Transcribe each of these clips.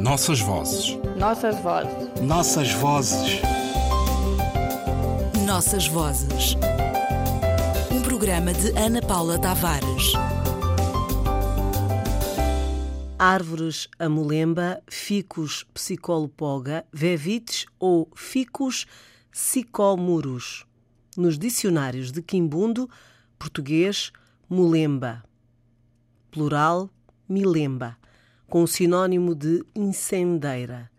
Nossas vozes. Nossas vozes. Nossas vozes. Nossas vozes. Um programa de Ana Paula Tavares. Árvores amolemba, ficus psicolopoga, vevites ou ficus sicomurus. Nos dicionários de Quimbundo, português, mulemba. Plural, milemba, com o sinônimo de incendeira.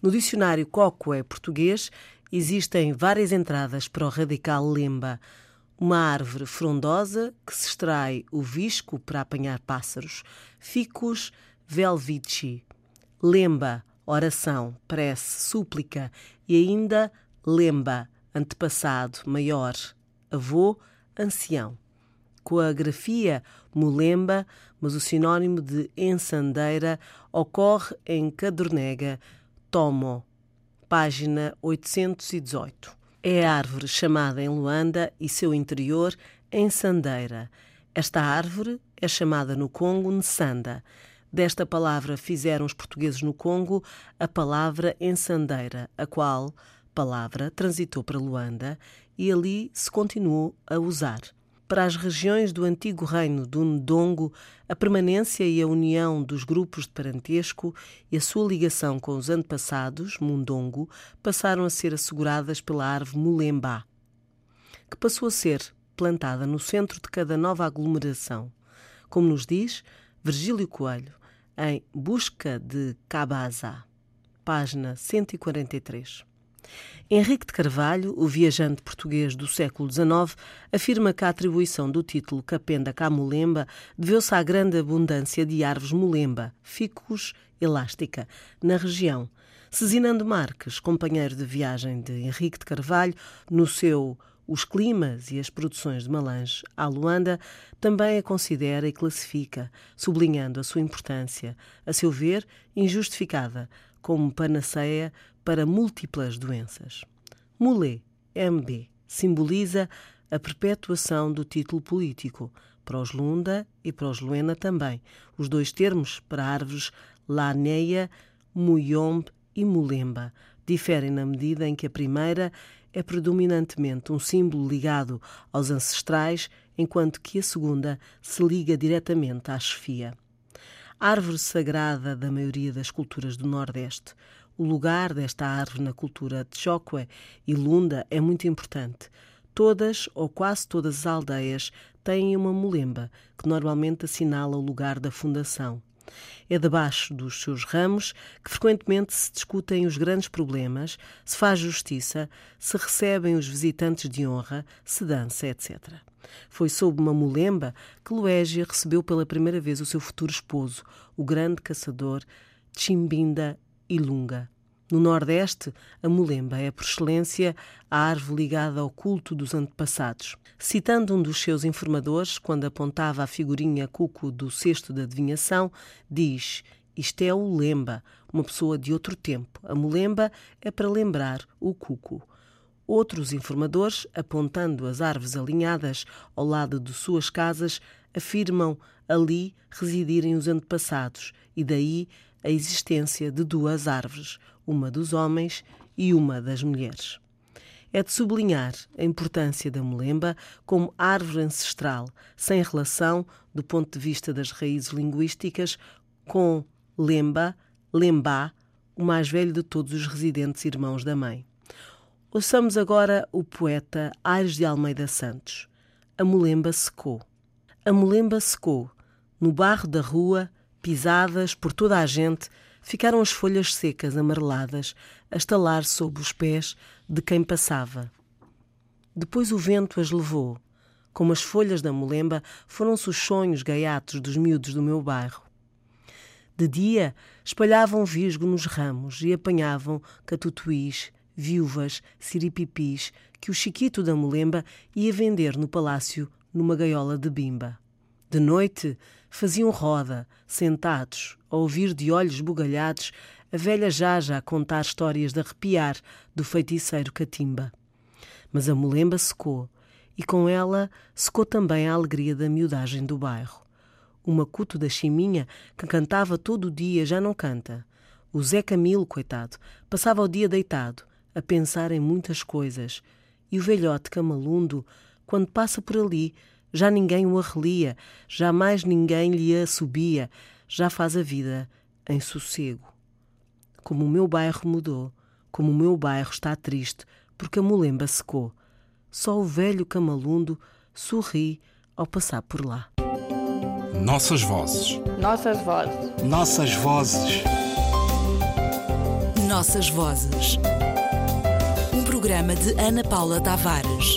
No dicionário Cocoé português, existem várias entradas para o radical lemba, uma árvore frondosa que se extrai o visco para apanhar pássaros, ficus velvici, lemba, oração, prece, súplica e ainda lemba, antepassado, maior, avô, ancião. Com a grafia mulemba, mas o sinônimo de ensandeira ocorre em Cadornega, Tomo, página 818. É a árvore chamada em Luanda e seu interior ensandeira. Esta árvore é chamada no Congo Nsanda. Desta palavra fizeram os portugueses no Congo a palavra ensandeira, a qual palavra transitou para Luanda e ali se continuou a usar. Para as regiões do antigo reino do Ndongo, a permanência e a união dos grupos de parentesco e a sua ligação com os antepassados, Mundongo, passaram a ser asseguradas pela árvore Mulembá, que passou a ser plantada no centro de cada nova aglomeração. Como nos diz Virgílio Coelho, em Busca de Cabaza, página 143. Henrique de Carvalho, o viajante português do século XIX, afirma que a atribuição do título Capenda Camulemba deveu-se à grande abundância de árvores mulemba, ficus elástica, na região. Cezinando Marques, companheiro de viagem de Henrique de Carvalho, no seu Os Climas e as Produções de Malange à Luanda, também a considera e classifica, sublinhando a sua importância, a seu ver, injustificada, como panaceia para múltiplas doenças. Mulé, MB, simboliza a perpetuação do título político, para os Lunda e para os Luena também, os dois termos para árvores Laneia, Muyombe e Mulemba diferem na medida em que a primeira é predominantemente um símbolo ligado aos ancestrais, enquanto que a segunda se liga diretamente à chefia. Árvore sagrada da maioria das culturas do Nordeste, o lugar desta árvore na cultura de Chokwe e Lunda é muito importante. Todas ou quase todas as aldeias têm uma molemba, que normalmente assinala o lugar da fundação. É debaixo dos seus ramos que frequentemente se discutem os grandes problemas, se faz justiça, se recebem os visitantes de honra, se dança, etc. Foi sob uma molemba que Luégia recebeu pela primeira vez o seu futuro esposo, o grande caçador Chimbinda Ilunga. No Nordeste, a mulemba é, por excelência, a árvore ligada ao culto dos antepassados. Citando um dos seus informadores, quando apontava a figurinha cuco do cesto da adivinhação, diz: Isto é o lemba, uma pessoa de outro tempo. A mulemba é para lembrar o cuco. Outros informadores, apontando as árvores alinhadas ao lado de suas casas, afirmam ali residirem os antepassados e daí a existência de duas árvores, uma dos homens e uma das mulheres. É de sublinhar a importância da molemba como árvore ancestral, sem relação, do ponto de vista das raízes linguísticas, com lemba, lembá, o mais velho de todos os residentes irmãos da mãe. Ouçamos agora o poeta Aires de Almeida Santos. A molemba secou. A molemba secou. No barro da rua, pisadas por toda a gente, ficaram as folhas secas, amareladas, a estalar sob os pés de quem passava. Depois o vento as levou. Como as folhas da molemba, foram-se os sonhos gaiatos dos miúdos do meu bairro. De dia, espalhavam visgo nos ramos e apanhavam catutuís, viúvas, siripipis, que o chiquito da molemba ia vender no palácio numa gaiola de bimba. De noite, faziam roda, sentados, a ouvir de olhos bugalhados a velha Jaja a contar histórias de arrepiar do feiticeiro Catimba. Mas a molemba secou, e com ela secou também a alegria da miudagem do bairro. O macuto da Chiminha, que cantava todo o dia, já não canta. O Zé Camilo, coitado, passava o dia deitado, a pensar em muitas coisas. E o velhote Camalundo, quando passa por ali, já ninguém o arrelia, jamais ninguém lhe assobia, já faz a vida em sossego. Como o meu bairro mudou, como o meu bairro está triste, porque a molemba secou. Só o velho Camalundo sorri ao passar por lá. Nossas vozes. Nossas vozes. Nossas vozes. Nossas Vozes. Um programa de Ana Paula Tavares.